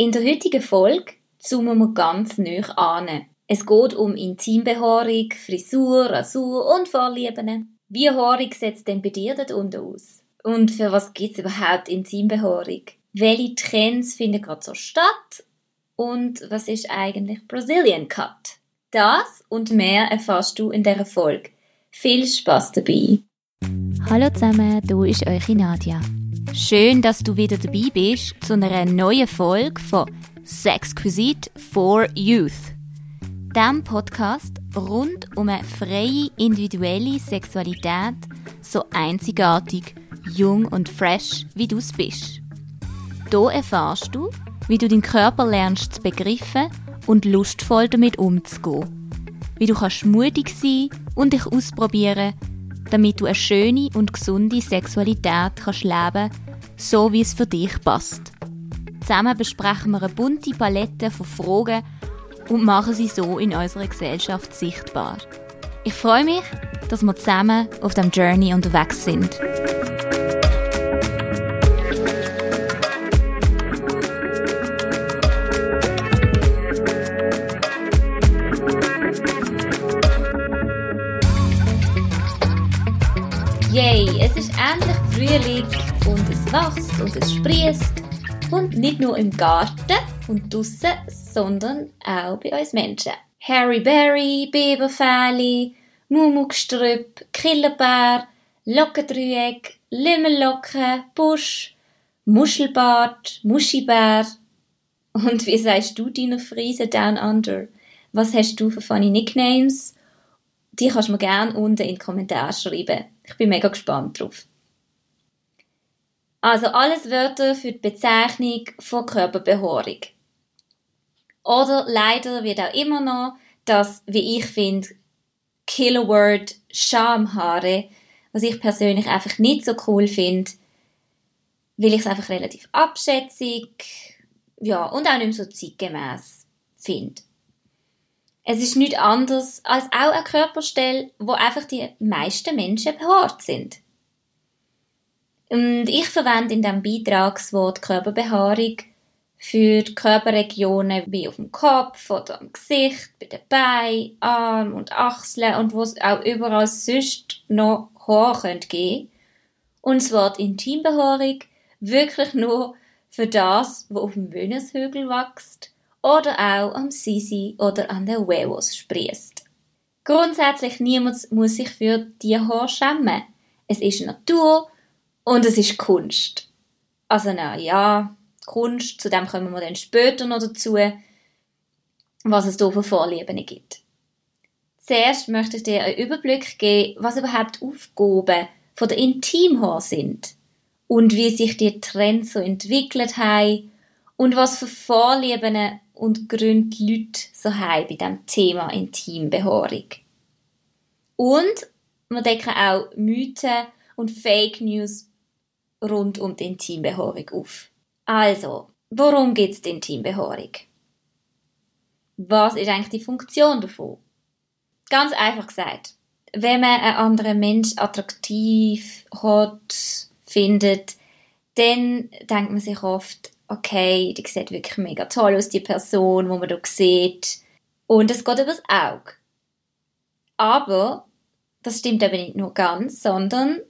In der heutigen Folge zoomen wir ganz neu an. Es geht um Intimbehaarung, Frisur, Rasur und Vorlieben. Wie haarig sieht denn bei dir dort unten aus? Und für was gibt es überhaupt Intimbehaarung? Welche Trends finden gerade so statt? Und was ist eigentlich Brazilian Cut? Das und mehr erfährst du in dieser Folge. Viel Spaß dabei! Hallo zusammen, du ist eure Nadia. Schön, dass du wieder dabei bist zu einer neuen Folge von Sexquisite for Youth. Dem Podcast rund um eine freie individuelle Sexualität, so einzigartig, jung und fresh, wie du es bist. Hier erfährst du, wie du deinen Körper lernst zu begreifen und lustvoll damit umzugehen. Wie du kannst mutig sein und dich ausprobieren, damit du eine schöne und gesunde Sexualität kannst leben, so wie es für dich passt. Zusammen besprechen wir eine bunte Palette von Fragen und machen sie so in unserer Gesellschaft sichtbar. Ich freue mich, dass wir zusammen auf dem Journey unterwegs sind. Yay, es ist endlich Frühling und es wächst und es sprießt. Und nicht nur im Garten und draussen, sondern auch bei uns Menschen. Harry Berry, Biberfäli, Mumukstrüpp, Killerbär, Lockendreieck, Lümmellocken, Busch, Muschelbart, Muschibär. Und wie sagst du deiner Friese Down Under? Was hast du für funny Nicknames? Die kannst du mir gerne unten in die Kommentare schreiben. Ich bin mega gespannt drauf. Also alles Wörter für die Bezeichnung von Körperbehaarung. Oder leider wird auch immer noch das, wie ich finde, Killerword Schamhaare, was ich persönlich einfach nicht so cool finde, weil ich es einfach relativ abschätzig, ja, und auch nicht mehr so zeitgemäß finde. Es ist nichts anderes als auch eine Körperstelle, wo einfach die meisten Menschen behaart sind. Und ich verwende in diesem Beitrag das Wort Körperbehaarung für die Körperregionen wie auf dem Kopf oder am Gesicht, bei den Beinen, Arm und Achseln und wo es auch überall sonst noch Haar könnte geben. Und das Wort Intimbehaarung wirklich nur für das, was auf dem Venushügel wächst oder auch am Sisi oder an der Huevos sprießt. Grundsätzlich niemand muss sich für die Haare schämen. Es ist Natur und es ist Kunst. Also na ja, Kunst, zu dem kommen wir dann später noch dazu, was es hier für Vorlieben gibt. Zuerst möchte ich dir einen Überblick geben, was überhaupt Aufgaben von der Intimhaar sind und wie sich die Trends so entwickelt haben und was für Vorlieben und Gründe die Leute so haben bei diesem Thema Intimbehaarung. Und wir decken auch Mythen und Fake News rund um die Intimbehaarung auf. Also, worum geht es die Intimbehaarung? Was ist eigentlich die Funktion davon? Ganz einfach gesagt, wenn man einen anderen Mensch attraktiv hat, findet, dann denkt man sich oft, okay, die sieht wirklich mega toll aus, die Person, wo man da sieht. Und es geht übers Auge. Aber das stimmt eben nicht nur ganz, sondern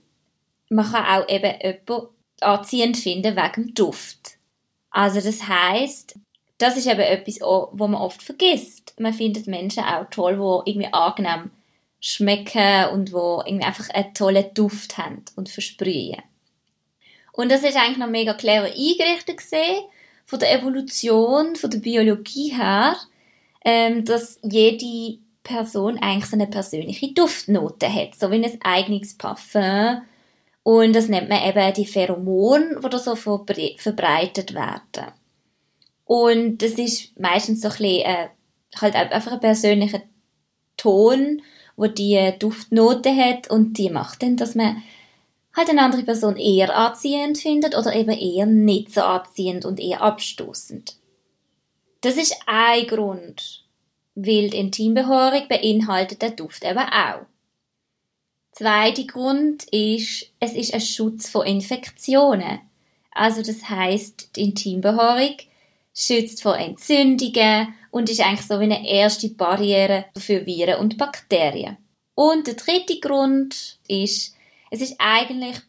man kann auch eben jemanden anziehend finden wegen dem Duft. Also das heißt, das ist eben etwas, wo man oft vergisst. Man findet Menschen auch toll, die irgendwie angenehm schmecken und wo irgendwie einfach einen tollen Duft haben und versprühen. Und das ist eigentlich noch mega clever eingerichtet gesehen, von der Evolution, von der Biologie her, ähm, dass jede Person eigentlich so eine persönliche Duftnote hat, so wie ein eigenes Parfum. Und das nennt man eben die Pheromone, die da so verbreitet werden. Und das ist meistens so ein bisschen, äh, halt einfach ein persönlicher Ton, wo die Duftnote hat und die macht dann, dass man halt eine andere Person eher anziehend findet oder eben eher nicht so anziehend und eher abstoßend. Das ist ein Grund, weil die Intimbehaarung beinhaltet der Duft eben auch. Zweiter Grund ist, es ist ein Schutz vor Infektionen. Also das heißt, die Intimbehaarung schützt vor Entzündungen und ist eigentlich so wie eine erste Barriere für Viren und Bakterien. Und der dritte Grund ist, es ist eigentlich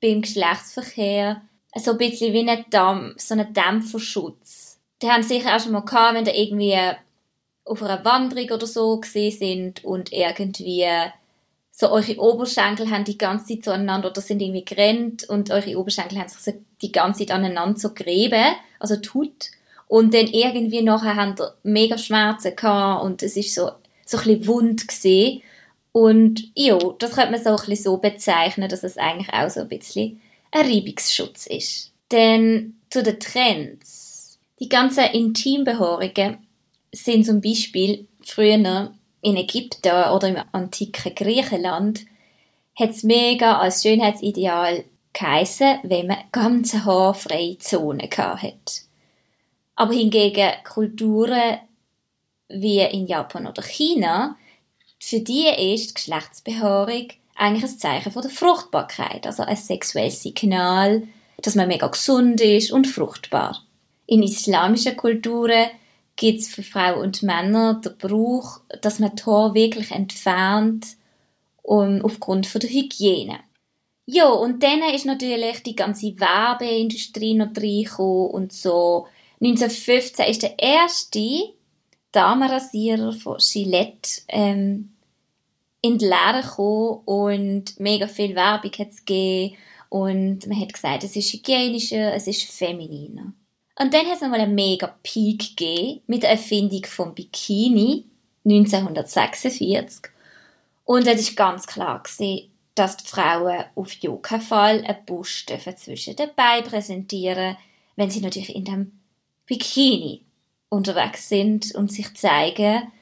beim Geschlechtsverkehr so ein bisschen wie ein Dampf, so ein Dämpferschutz. Die haben sicher auch schon mal gehabt, wenn da irgendwie auf einer Wanderung oder so gesehen sind und irgendwie so eure Oberschenkel haben die ganze Zeit zueinander oder sind irgendwie gerannt und eure Oberschenkel haben sich so die ganze Zeit aneinander so gerieben, also tut. Und dann irgendwie nachher haben die mega Schmerzen gehabt und es ist so, so ein bisschen wund gesehen. Und ja, das könnte man so ein bisschen so bezeichnen, dass es eigentlich auch so ein bisschen ein Reibungsschutz ist. Denn zu den Trends. Die ganzen Intimbehaarungen sind zum Beispiel früher in Ägypten oder im antiken Griechenland hat es mega als Schönheitsideal geheissen, wenn man ganz haarfreie Zonen hat. Aber hingegen Kulturen wie in Japan oder China, für die ist die Geschlechtsbehaarung eigentlich ein Zeichen von der Fruchtbarkeit, also ein sexuelles Signal, dass man mega gesund ist und fruchtbar. In islamischen Kulturen gibt es für Frauen und Männer den Brauch, dass man Tor wirklich entfernt um, aufgrund von der Hygiene. Ja, und dann ist natürlich die ganze Werbeindustrie noch reingekommen und so. 1915 ist der erste Damenrasierer von Gillette ähm, in die Lehre gekommen und mega viel Werbung hat es gegeben und man hat gesagt, es ist hygienischer, es ist femininer. Und dann hat es einmal einen mega Peak gegeben mit der Erfindung vom Bikini 1946 und es ist ganz klar gewesen, dass die Frauen auf jeden Fall einen Busch zwischen den Beinen präsentieren, wenn sie natürlich in dem Bikini unterwegs sind und sich zeigen.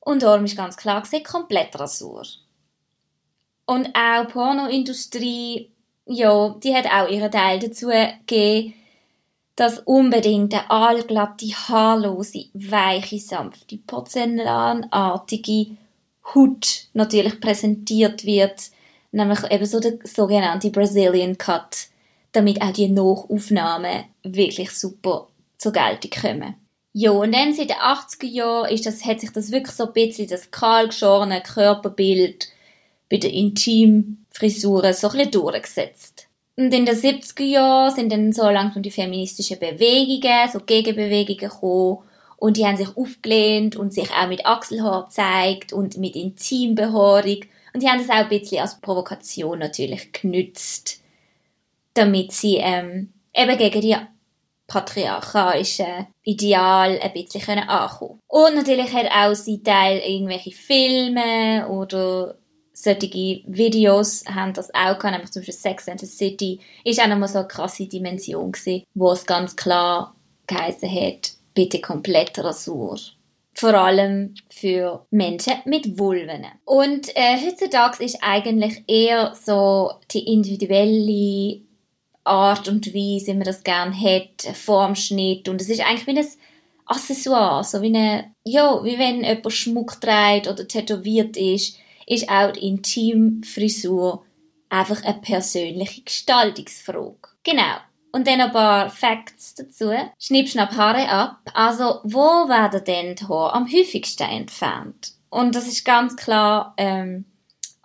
Und darum ist ganz klar gesehen, komplett Rasur. Und auch die Pornoindustrie, ja, die hat auch ihren Teil dazu gegeben, dass unbedingt eine allglatte, haarlose, weiche, sanfte, porzellanartige Haut natürlich präsentiert wird, nämlich eben so der sogenannte Brazilian Cut, damit auch die Nachaufnahmen wirklich super zur Geltung kommen. Ja, und dann seit den 80er Jahren ist das, hat sich das wirklich so ein bisschen das kahlgeschorene Körperbild bei den Intimfrisuren so ein bisschen durchgesetzt. Und in den 70er Jahren sind dann so langsam die feministischen Bewegungen, so Gegenbewegungen gekommen. Und die haben sich aufgelehnt und sich auch mit Achselhaar gezeigt und mit Intimbehaarung. Und die haben das auch ein bisschen als Provokation natürlich genützt, damit sie ähm, eben gegen die patriarchalischen Ideal ein bisschen können. Ankommen Und natürlich hat auch sie Teil irgendwelche Filme oder solche Videos haben das auch gehabt, nämlich zum Beispiel Sex and the City, ist auch nochmal so eine krasse Dimension gewesen, wo es ganz klar geheißen hat, bitte komplett Rasur. Vor allem für Menschen mit Vulven. Und äh, heutzutage ist eigentlich eher so die individuelle Art und Weise, wie man das gerne hat, Formschnitt und es ist eigentlich wie ein Accessoire, so wie eine, ja, wie wenn jemand Schmuck trägt oder tätowiert ist, ist auch die Intimfrisur einfach eine persönliche Gestaltungsfrage. Genau. Und dann ein paar Facts dazu. Schnipp, schnapp, Haare ab. Also, wo werden denn die Haare am häufigsten entfernt? Und das ist ganz klar, ähm,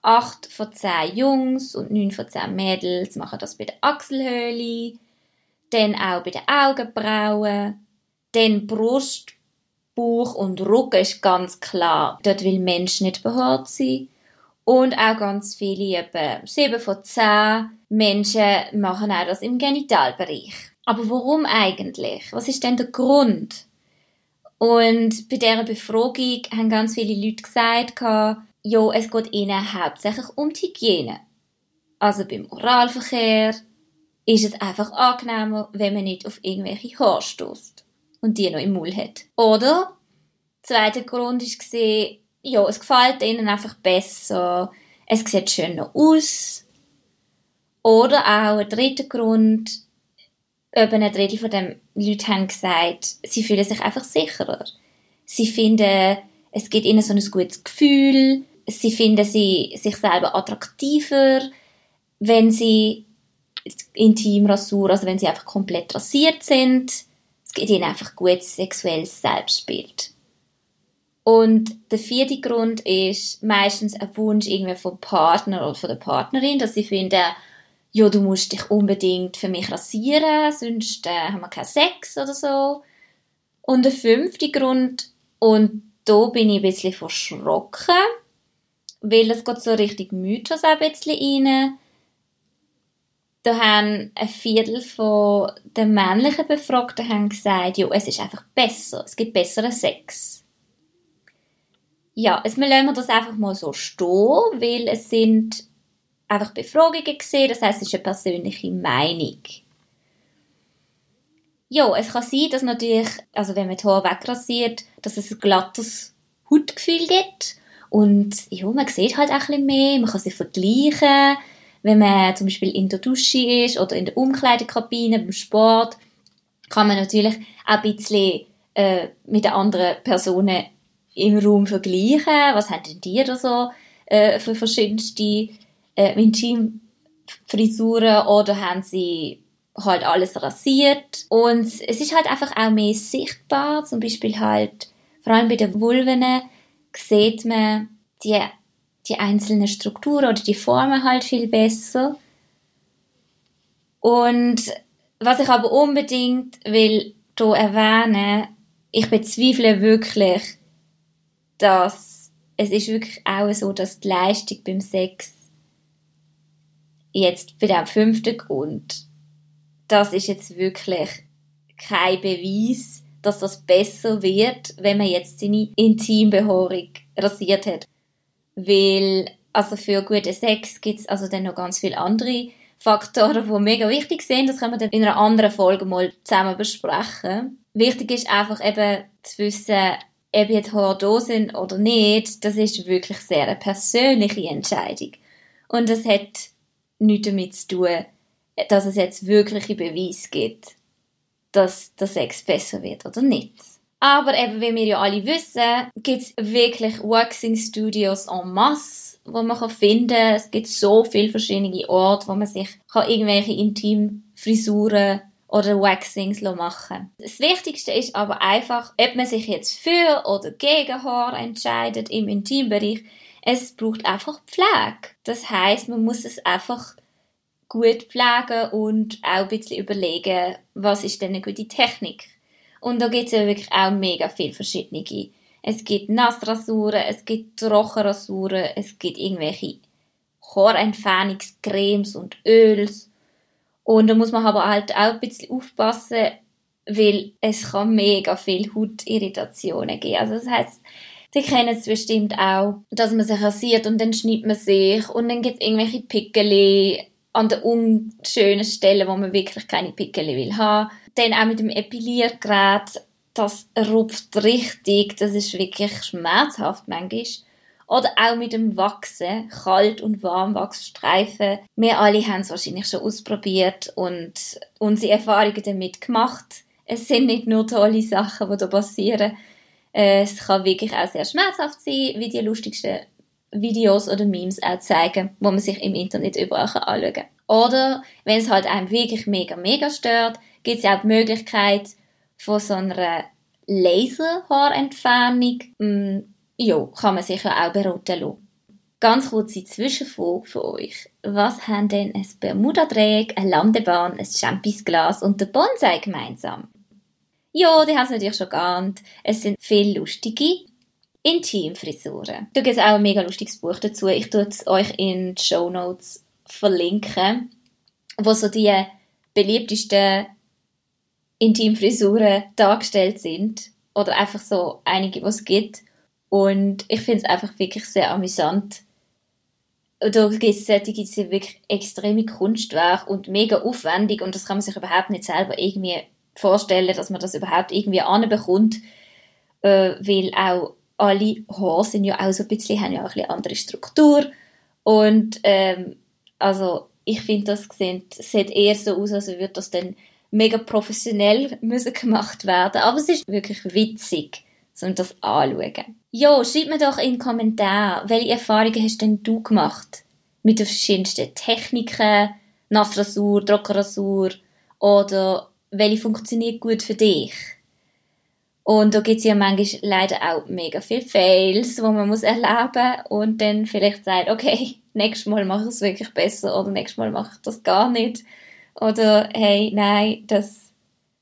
8 von 10 Jungs und 9 von 10 Mädels machen das bei der Achselhöhle, dann auch bei den Augenbrauen, dann Brust, Bauch und Rücken ist ganz klar. Dort will Mensch nicht behaart sein. Und auch ganz viele, etwa 7 von 10 Menschen machen auch das im Genitalbereich. Aber warum eigentlich? Was ist denn der Grund? Und bei dieser Befragung haben ganz viele Leute gesagt, ja, es geht ihnen hauptsächlich um die Hygiene. Also beim Oralverkehr ist es einfach angenehmer, wenn man nicht auf irgendwelche Haare stößt und die noch im Mund hat. Oder, zweiter Grund ist gesehen, ja, es gefällt ihnen einfach besser, es sieht schöner aus. Oder auch ein dritter Grund, eben ein Drittel von den Leuten haben gesagt, sie fühlen sich einfach sicherer. Sie finden, es gibt ihnen so ein gutes Gefühl, sie finden sie sich selber attraktiver, wenn sie Intimrasur, also wenn sie einfach komplett rasiert sind. Es gibt ihnen einfach gutes sexuelles Selbstbild. Und der vierte Grund ist meistens ein Wunsch irgendwie vom Partner oder von der Partnerin, dass sie finden, ja, du musst dich unbedingt für mich rasieren, sonst äh, haben wir keinen Sex oder so. Und der fünfte Grund, und da bin ich ein bisschen verschrocken, weil es geht so richtig Mythos ein bisschen rein. Da haben ein Viertel von den männlichen Befragten haben gesagt, ja, es ist einfach besser, es gibt besseren Sex. Ja, lassen wir das einfach mal so stehen, weil es sind einfach Befragungen gesehen, das heißt, es ist eine persönliche Meinung. Ja, es kann sein, dass natürlich, also wenn man die Haare wegrasiert, dass es ein glattes Hautgefühl gibt. Und ja, man sieht halt auch ein bisschen mehr, man kann sie vergleichen, wenn man zum Beispiel in der Dusche ist oder in der Umkleidekabine beim Sport, kann man natürlich auch ein bisschen äh, mit den anderen Personen im Raum vergleichen. Was haben denn die da so äh, für verschiedenste äh, Intimfrisuren oder haben sie halt alles rasiert und es ist halt einfach auch mehr sichtbar, zum Beispiel halt vor allem bei den Vulven sieht man die, die einzelnen Strukturen oder die Formen halt viel besser. Und was ich aber unbedingt will hier erwähnen, ich bezweifle wirklich, dass es ist wirklich auch so, dass die Leistung beim Sex jetzt bei dem fünften Grund, das ist jetzt wirklich kein Beweis, dass das besser wird, wenn man jetzt seine Intimbehaarung rasiert hat. Weil, also für guten Sex gibt es also dann noch ganz viele andere Faktoren, die mega wichtig sind. Das können wir dann in einer anderen Folge mal zusammen besprechen. Wichtig ist einfach eben zu wissen, ob jetzt Haare da sind oder nicht. Das ist wirklich sehr eine persönliche Entscheidung. Und das hat nichts damit zu tun, dass es jetzt wirkliche Beweise gibt, dass der Sex besser wird oder nicht. Aber eben, wie wir ja alle wissen, gibt es wirklich Waxing Studios en masse, wo man finden kann. Es gibt so viele verschiedene Orte, wo man sich kann irgendwelche Intimfrisuren oder Waxings machen. Das Wichtigste ist aber einfach, ob man sich jetzt für oder gegen Haar entscheidet im Intimbereich. Es braucht einfach Pflege. Das heißt, man muss es einfach gut pflegen und auch ein bisschen überlegen, was ist denn eine gute Technik. Und da gibt es ja wirklich auch mega viele verschiedene. Es gibt Nassrasuren, es gibt Trockenrasuren, es gibt irgendwelche Haarentfernungscremes und Öls. Und da muss man aber halt auch ein bisschen aufpassen, weil es kann mega viel Hautirritationen geben. Also das heißt, die kennen es bestimmt auch, dass man sich rasiert und dann schneidet man sich und dann gibt es irgendwelche Pickel an den unschönen Stellen, wo man wirklich keine Pickel will haben. Dann auch mit dem Epiliergerät, das rupft richtig, das ist wirklich schmerzhaft manchmal. Oder auch mit dem Wachsen, Kalt- und Warmwachsstreifen. Wir alle haben es wahrscheinlich schon ausprobiert und unsere Erfahrungen damit gemacht. Es sind nicht nur tolle Sachen, die da passieren. Es kann wirklich auch sehr schmerzhaft sein, wie die lustigsten Videos oder Memes auch zeigen, wo man sich im Internet überall anschauen kann. Oder wenn es halt einem wirklich mega, mega stört, gibt es auch die Möglichkeit von so einer Laserhaarentfernung. Ja, kann man sich ja auch beraten lassen. Ganz kurze Zwischenfrage für euch. Was haben denn ein Bermuda-Dreieck, eine Landebahn, ein Champisglas und der Bonsai gemeinsam? Ja, die haben es natürlich schon geahnt. Es sind viel lustige Intimfrisuren. Da gibt es auch ein mega lustiges Buch dazu. Ich tue es euch in die Show Notes verlinken, wo so die beliebtesten Intimfrisuren dargestellt sind. Oder einfach so einige, was es gibt. Und ich finde es einfach wirklich sehr amüsant. Da gibt es solche, wirklich extreme Kunstwerke und mega aufwendig und das kann man sich überhaupt nicht selber irgendwie vorstellen, dass man das überhaupt irgendwie anbekommt, äh, weil auch alle Haare sind ja auch so ein bisschen, haben ja auch ein bisschen andere Struktur und ähm, also ich finde, das sieht, sieht eher so aus, als würde das dann mega professionell müssen gemacht werden. Aber es ist wirklich witzig, um das anzuschauen. Ja, schreib mir doch in den Kommentaren, welche Erfahrungen hast denn du gemacht mit den verschiedensten Techniken, Nassrasur, Trockenrasur oder welche funktioniert gut für dich. Und da gibt es ja manchmal leider auch mega viele Fails, wo man muss erleben und dann vielleicht sagt, okay, nächstes Mal mache ich es wirklich besser oder nächstes Mal mache ich das gar nicht. Oder hey, nein, das,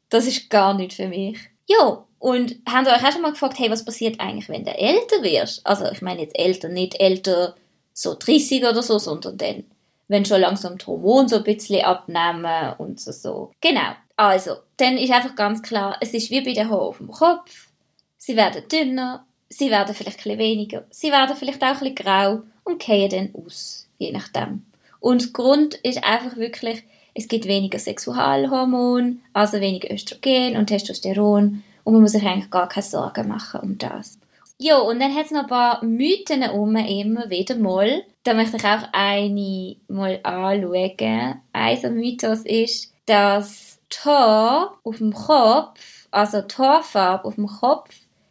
das ist gar nicht für mich. Ja, und haben ihr euch auch schon mal gefragt, hey, was passiert eigentlich, wenn du älter wirst? Also ich meine jetzt älter, nicht älter so 30 oder so, sondern dann, wenn schon langsam die Hormone so ein bisschen abnehmen und so, so. Genau. Also, dann ist einfach ganz klar, es ist wie bei den Haaren auf dem Kopf. Sie werden dünner, sie werden vielleicht ein bisschen weniger, sie werden vielleicht auch ein bisschen grau und gehen dann aus, je nachdem. Und der Grund ist einfach wirklich, es gibt weniger Sexualhormone, also weniger Östrogen und Testosteron und man muss sich eigentlich gar keine Sorgen machen um das. Ja, und dann hat es noch ein paar Mythen um, immer wieder mal. Da möchte ich auch eine mal anschauen. Ein Mythos ist, dass die Haar auf dem Kopf, also die Haarfarbe auf dem Kopf,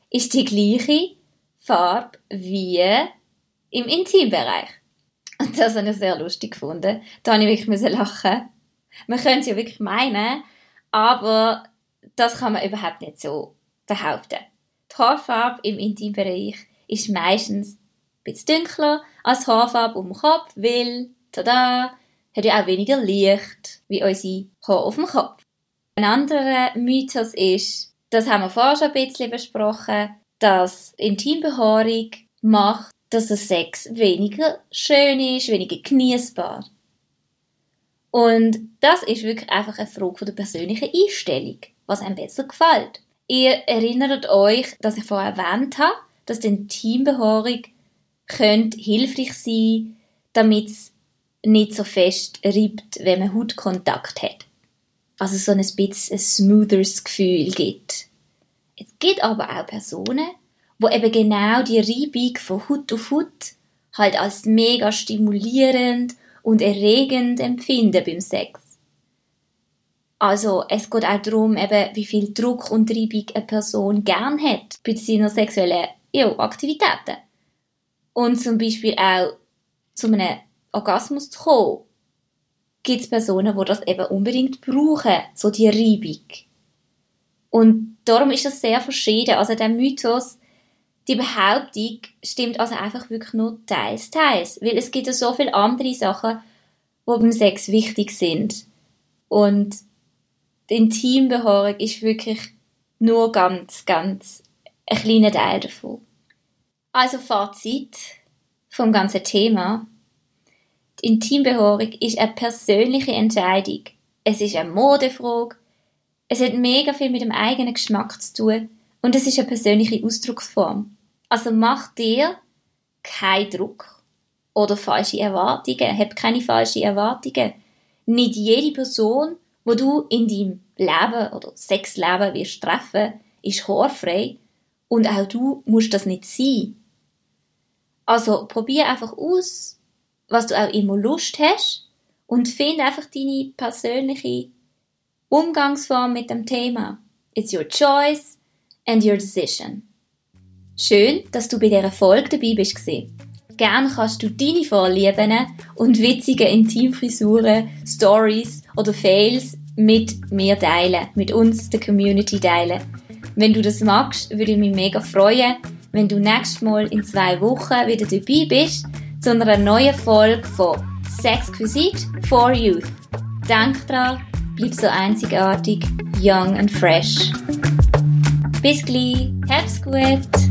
ist die gleiche Farbe wie im Intimbereich. Und das habe ich sehr lustig gefunden. Da habe ich wirklich lachen. Man könnte es ja wirklich meinen, aber das kann man überhaupt nicht so behaupten. Die Haarfarbe im Intimbereich ist meistens ein bisschen dunkler als die Haarfarbe um den Kopf, weil, tada, hat ja auch weniger Licht wie unsere Haare auf dem Kopf. Ein anderer Mythos ist, das haben wir vorher schon ein bisschen besprochen, dass Intimbehaarung macht, dass der Sex weniger schön ist, weniger genießbar. Und das ist wirklich einfach eine Frage der persönlichen Einstellung was einem besser gefällt. Ihr erinnert euch, dass ich vorher erwähnt habe, dass die Teambehaarung könnte hilfreich sein, damit es nicht so fest riebt, wenn man Hautkontakt hat. Also so ein bisschen ein smoothes Gefühl gibt. Es gibt aber auch Personen, wo eben genau die Reibung von Haut auf Haut halt als mega stimulierend und erregend empfinden beim Sex. Also es geht auch darum, eben, wie viel Druck und Treibung eine Person gern hat bei seiner sexuellen ja, Aktivitäten. Und zum Beispiel auch zu einem Orgasmus zu kommen, gibt es Personen, die das eben unbedingt brauchen, so die Reibung. Und darum ist das sehr verschieden. Also der Mythos, die Behauptung stimmt also einfach wirklich nur teils, teils. Weil es gibt ja so viele andere Sachen, die beim Sex wichtig sind. Und die Intimbehaarung ist wirklich nur ganz, ganz ein kleiner Teil davon. Also Fazit vom ganzen Thema. Die Intimbehaarung ist eine persönliche Entscheidung. Es ist eine Modefrage. Es hat mega viel mit dem eigenen Geschmack zu tun und es ist eine persönliche Ausdrucksform. Also mach dir keinen Druck oder falsche Erwartungen. Hab keine falschen Erwartungen. Nicht jede Person wo du in deinem Leben oder Sexleben wirst treffen, ist haarfrei und auch du musst das nicht sein. Also probier einfach aus, was du auch immer Lust hast und find einfach deine persönliche Umgangsform mit dem Thema. It's your choice and your decision. Schön, dass du bei dieser Folge dabei bist. Gerne kannst du deine Vorlieben und witzige Intimfrisuren, Stories oder Fails mit mir teilen, mit uns, der Community teilen. Wenn du das magst, würde ich mich mega freuen, wenn du nächstes Mal in zwei Wochen wieder dabei bist zu einer neuen Folge von Sexquisite for Youth. Denk dran, bleib so einzigartig, young and fresh. Bis gleich, hab's gut!